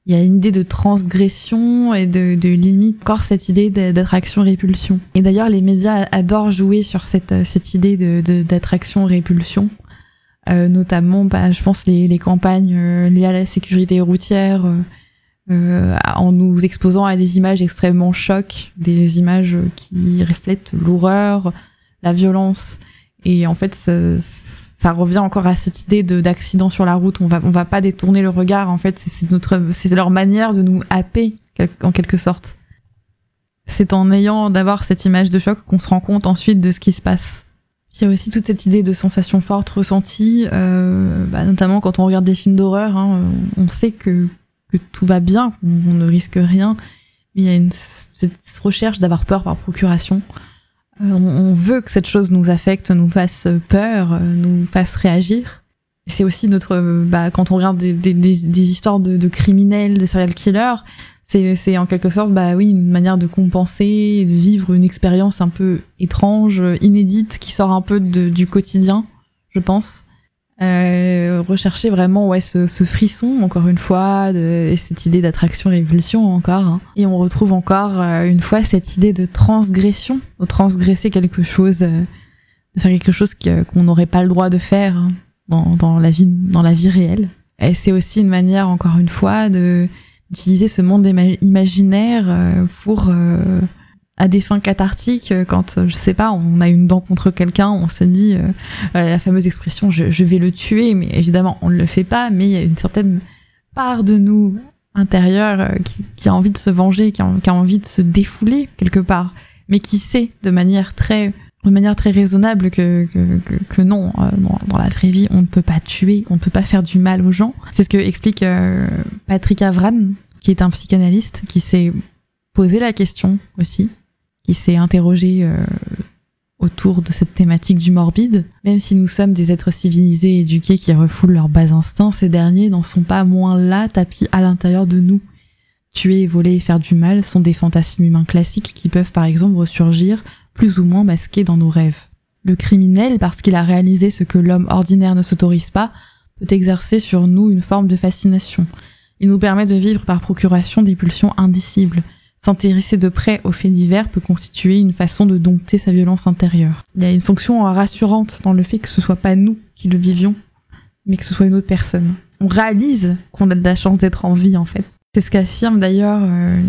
Il y a une idée de transgression et de, limite, encore cette idée d'attraction-répulsion. Et d'ailleurs, les médias adorent jouer sur cette, euh, idée d'attraction-répulsion. Notamment, bah, je pense, les, campagnes liées à la sécurité routière, en nous exposant à des images extrêmement chocs, des images qui reflètent l'horreur, la violence. Et en fait, ça, revient encore à cette idée de d'accident sur la route. On va on va pas détourner le regard. En fait, c'est leur manière de nous happer en quelque sorte. C'est en ayant d'avoir cette image de choc qu'on se rend compte ensuite de ce qui se passe. Il y a aussi toute cette idée de sensation forte ressentie, euh, bah, notamment quand on regarde des films d'horreur. Hein, on sait que, tout va bien, on, ne risque rien. Mais il y a cette recherche d'avoir peur par procuration. Euh, on veut que cette chose nous affecte, nous fasse peur, euh, nous fasse réagir. C'est aussi notre, euh, bah, quand on regarde des, histoires de, criminels, de serial killers, c'est en quelque sorte, bah oui, une manière de compenser, de vivre une expérience un peu étrange, inédite, qui sort un peu du quotidien, je pense. Euh, rechercher vraiment ouais ce, ce, frisson encore une fois de, cette idée d'attraction révulsion encore hein. et on retrouve encore euh, une fois cette idée de transgression de transgresser quelque chose euh, de faire quelque chose qu'on n'aurait pas le droit de faire hein, dans, dans, la vie dans la vie réelle et c'est aussi une manière encore une fois de d'utiliser ce monde imaginaire pour à des fins cathartiques, euh, quand, euh, je sais pas, on a une dent contre quelqu'un, on se dit euh, la fameuse expression je, vais le tuer, mais évidemment on ne le fait pas, mais il y a une certaine part de nous intérieure qui, a envie de se venger, qui a, envie de se défouler quelque part, mais qui sait de manière très de manière très raisonnable que, que, non, dans, la vraie vie, on ne peut pas tuer, on ne peut pas faire du mal aux gens. C'est ce que explique Patrick Avran, qui est un psychanalyste, qui s'est posé la question aussi qui s'est interrogé euh, autour de cette thématique du morbide. Même si nous sommes des êtres civilisés et éduqués qui refoulent leurs bas instincts, ces derniers n'en sont pas moins là, tapis à l'intérieur de nous. Tuer, voler et faire du mal sont des fantasmes humains classiques qui peuvent par exemple ressurgir, plus ou moins masqués dans nos rêves. Le criminel, parce qu'il a réalisé ce que l'homme ordinaire ne s'autorise pas, peut exercer sur nous une forme de fascination. Il nous permet de vivre par procuration des pulsions indicibles. S'intéresser de près aux faits divers peut constituer une façon de dompter sa violence intérieure. Il y a une fonction rassurante dans le fait que ce soit pas nous qui le vivions, mais que ce soit une autre personne. On réalise qu'on a de la chance d'être en vie en fait. C'est ce qu'affirme d'ailleurs euh,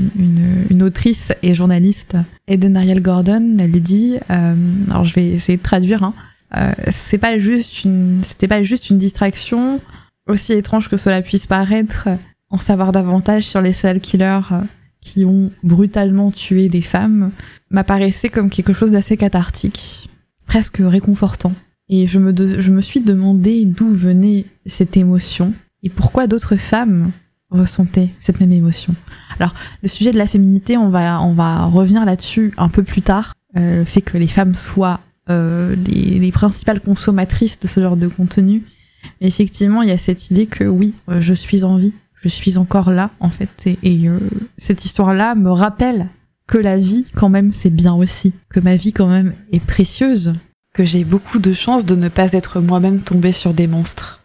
une, autrice et journaliste, Eden Ariel Gordon. Elle lui dit, euh, alors je vais essayer de traduire, hein, euh, c'est pas juste une, c'était pas juste une distraction, aussi étrange que cela puisse paraître, en savoir davantage sur les serial killers qui ont brutalement tué des femmes m'apparaissait comme quelque chose d'assez cathartique, presque réconfortant. Et je me, je me suis demandé d'où venait cette émotion et pourquoi d'autres femmes ressentaient cette même émotion. Alors, le sujet de la féminité, on va, on va revenir là-dessus un peu plus tard. Euh, le fait que les femmes soient euh, les, les, principales consommatrices de ce genre de contenu. Mais effectivement, il y a cette idée que oui, euh, je suis en vie, je suis encore là en fait et, euh, cette histoire-là me rappelle que la vie quand même c'est bien aussi, que ma vie quand même est précieuse, que j'ai beaucoup de chance de ne pas être moi-même tombée sur des monstres.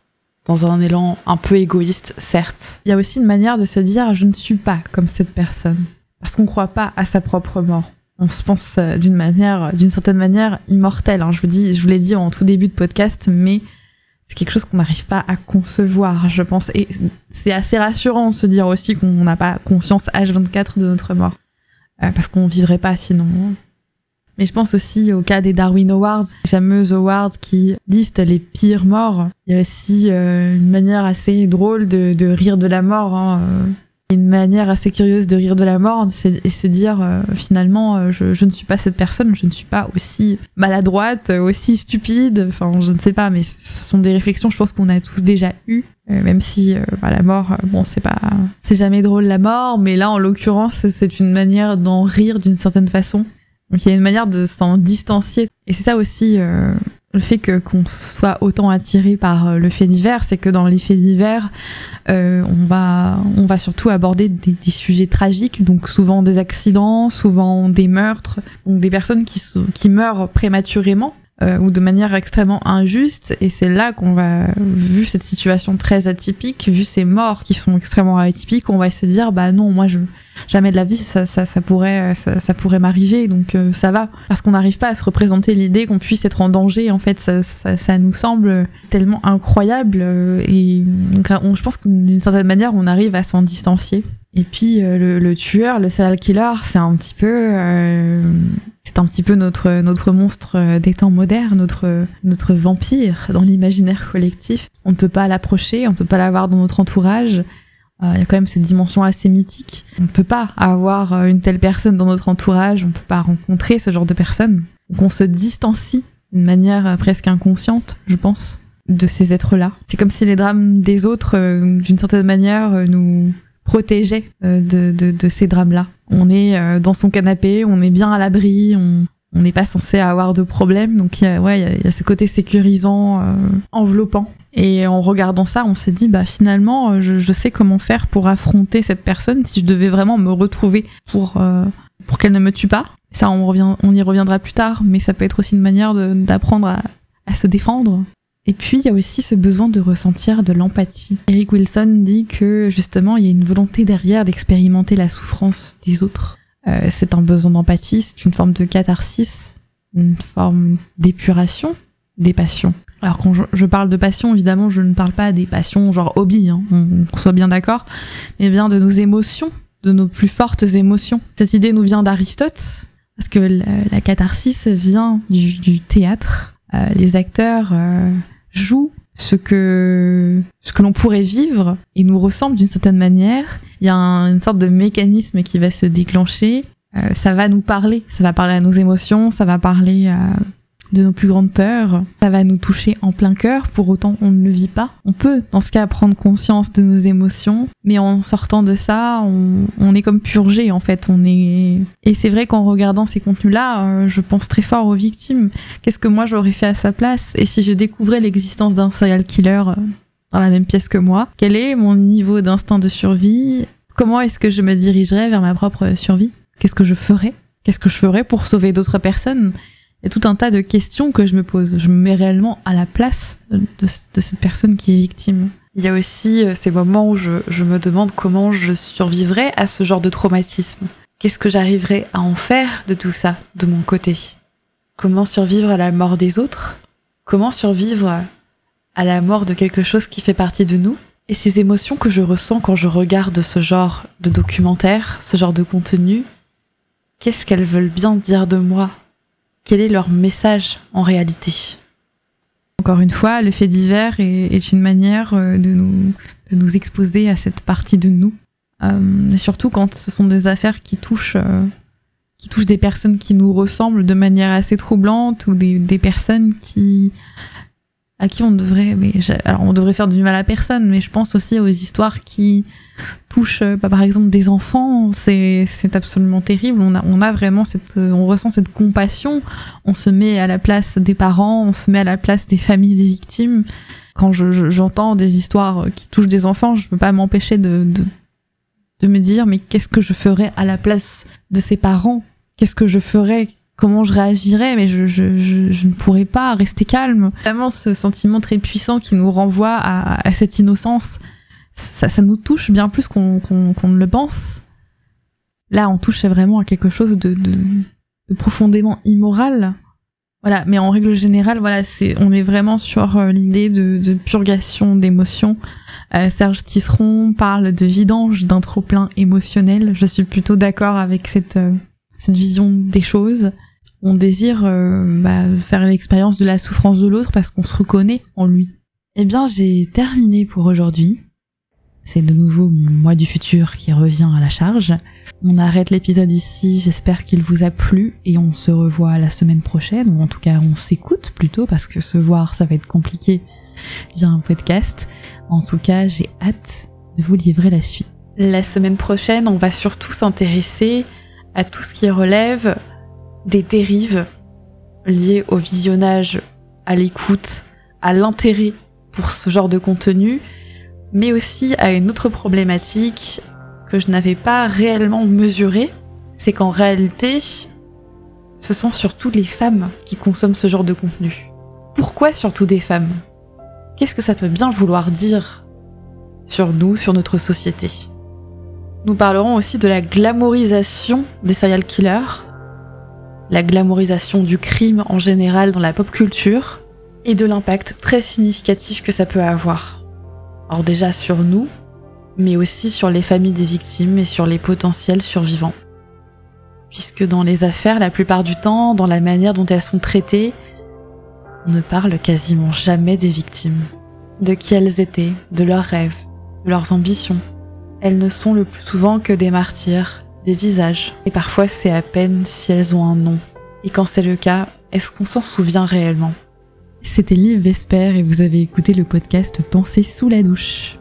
Dans un élan un peu égoïste, certes. Il y a aussi une manière de se dire je ne suis pas comme cette personne. Parce qu'on ne croit pas à sa propre mort. On se pense euh, d'une manière, d'une certaine manière, immortelle. Hein. Je vous dis, je vous l'ai dit en tout début de podcast, mais c'est quelque chose qu'on n'arrive pas à concevoir, je pense. Et c'est assez rassurant de se dire aussi qu'on n'a pas conscience H24 de notre mort. Euh, parce qu'on vivrait pas sinon. Mais je pense aussi au cas des Darwin Awards, les fameux awards qui listent les pires morts. Il y a aussi euh, une manière assez drôle de, rire de la mort. Hein. Une manière assez curieuse de rire de la mort et se dire euh, finalement euh, je, ne suis pas cette personne, je ne suis pas aussi maladroite, aussi stupide, enfin je ne sais pas, mais ce sont des réflexions je pense qu'on a tous déjà eues, euh, même si bah, la mort, bon c'est pas, c'est jamais drôle la mort, mais là en l'occurrence c'est une manière d'en rire d'une certaine façon. Donc il y a une manière de s'en distancier et c'est ça aussi le fait que qu'on soit autant attiré par euh, le fait divers, c'est que dans les faits divers, euh, on va on va surtout aborder des, des, sujets tragiques, donc souvent des accidents, souvent des meurtres, donc des personnes qui qui meurent prématurément euh, ou de manière extrêmement injuste. Et c'est là qu'on va, vu cette situation très atypique, vu ces morts qui sont extrêmement atypiques, on va se dire bah non, moi je jamais de la vie ça, ça, ça pourrait ça, ça pourrait m'arriver. Donc euh, ça va. Parce qu'on n'arrive pas à se représenter l'idée qu'on puisse être en danger. En fait ça, ça, ça nous semble tellement incroyable. Et je pense que d'une certaine manière on arrive à s'en distancier et puis euh, le, tueur, le serial killer, c'est un petit peu, euh, c'est un petit peu notre notre monstre euh, des temps modernes, notre notre vampire dans l'imaginaire collectif. On ne peut pas l'approcher, on ne peut pas l'avoir dans notre entourage. Il y a quand même cette dimension assez mythique. On ne peut pas avoir une telle personne dans notre entourage, on ne peut pas rencontrer ce genre de personne. Donc on se distancie d'une manière presque inconsciente, je pense, de ces êtres-là. C'est comme si les drames des autres, d'une certaine manière, nous protégé euh, de, ces drames-là. On est euh, dans son canapé, on est bien à l'abri, on n'est pas censé avoir de problème, donc ouais, il y, a ce côté sécurisant, euh, enveloppant. Et en regardant ça, on se dit, bah finalement, je, sais comment faire pour affronter cette personne si je devais vraiment me retrouver pour pour qu'elle ne me tue pas. Ça, on revient, on y reviendra plus tard, mais ça peut être aussi une manière d'apprendre à se défendre et puis, il y a aussi ce besoin de ressentir de l'empathie. Eric Wilson dit que justement, il y a une volonté derrière d'expérimenter la souffrance des autres. Euh, c'est un besoin d'empathie, c'est une forme de catharsis, une forme d'épuration des passions. Alors quand je, parle de passion, évidemment, je ne parle pas des passions genre hobby, hein, on, soit bien d'accord, mais bien de nos émotions, de nos plus fortes émotions. Cette idée nous vient d'Aristote, parce que la, catharsis vient du, théâtre. Euh, les acteurs euh, joue ce que ce que l'on pourrait vivre et nous ressemble d'une certaine manière. Il y a une sorte de mécanisme qui va se déclencher. Euh, ça va nous parler, ça va parler à nos émotions, ça va parler à de nos plus grandes peurs. Ça va nous toucher en plein cœur, pour autant on ne le vit pas. On peut, dans ce cas, prendre conscience de nos émotions, mais en sortant de ça, on, est comme purgé en fait. On est et c'est vrai qu'en regardant ces contenus-là, euh, je pense très fort aux victimes. Qu'est-ce que moi j'aurais fait à sa place? Et si je découvrais l'existence d'un serial killer euh, dans la même pièce que moi, quel est mon niveau d'instinct de survie? Comment est-ce que je me dirigerais vers ma propre survie? Qu'est-ce que je ferais? Qu'est-ce que je ferais pour sauver d'autres personnes? Il y a tout un tas de questions que je me pose. Je me mets réellement à la place de, cette personne qui est victime. Il y a aussi euh, ces moments où je, je, me demande comment je survivrai à ce genre de traumatisme. Qu'est-ce que j'arriverai à en faire de tout ça, de mon côté? Comment survivre à la mort des autres? Comment survivre à la mort de quelque chose qui fait partie de nous? Et ces émotions que je ressens quand je regarde ce genre de documentaire, ce genre de contenu, qu'est-ce qu'elles veulent bien dire de moi? Quel est leur message en réalité? Encore une fois, le fait divers est, une manière euh, de nous, exposer à cette partie de nous. Euh, surtout quand ce sont des affaires qui touchent, euh, qui touchent des personnes qui nous ressemblent de manière assez troublante ou des personnes qui à qui on devrait, mais alors on devrait faire du mal à personne, mais je pense aussi aux histoires qui touchent, euh, bah, par exemple, des enfants. C'est absolument terrible. On a on a vraiment cette, euh, on ressent cette compassion. On se met à la place des parents, on se met à la place des familles des victimes. Quand je j'entends des histoires qui touchent des enfants, je peux pas m'empêcher de, de de me dire mais qu'est-ce que je ferais à la place de ces parents? Qu'est-ce que je ferais? Comment je réagirais, mais je, ne pourrais pas rester calme. Vraiment, ce sentiment très puissant qui nous renvoie à, cette innocence, ça, nous touche bien plus qu'on ne le pense. Là, on touche vraiment à quelque chose de, profondément immoral. Voilà, mais en règle générale, voilà, on est vraiment sur euh, l'idée de, purgation d'émotions. Euh, Serge Tisseron parle de vidange d'un trop plein émotionnel. Je suis plutôt d'accord avec cette, euh, cette vision des choses on désire euh, bah, faire l'expérience de la souffrance de l'autre parce qu'on se reconnaît en lui. Eh bien, j'ai terminé pour aujourd'hui. c'est de nouveau moi du futur qui revient à la charge. On arrête l'épisode ici, j'espère qu'il vous a plu et on se revoit la semaine prochaine, ou en tout cas on s'écoute plutôt parce que se voir ça va être compliqué via un podcast. En tout cas j'ai hâte de vous livrer la suite. La semaine prochaine on va surtout s'intéresser à tout ce qui relève des dérives liées au visionnage, à l'écoute, à l'intérêt pour ce genre de contenu, mais aussi à une autre problématique que je n'avais pas réellement mesurée, c'est qu'en réalité, ce sont surtout les femmes qui consomment ce genre de contenu. Pourquoi surtout des femmes? Qu'est-ce que ça peut bien vouloir dire sur nous, sur notre société? Nous parlerons aussi de la glamourisation des serial killers, la glamourisation du crime en général dans la pop culture, et de l'impact très significatif que ça peut avoir. Alors déjà sur nous, mais aussi sur les familles des victimes et sur les potentiels survivants. Puisque dans les affaires, la plupart du temps, dans la manière dont elles sont traitées, on ne parle quasiment jamais des victimes, de qui elles étaient, de leurs rêves, de leurs ambitions. Elles ne sont le plus souvent que des martyrs, visages, et parfois c'est à peine si elles ont un nom. Et quand c'est le cas, est-ce qu'on s'en souvient réellement? C'était Liv Vesper et vous avez écouté le podcast Penser sous la douche.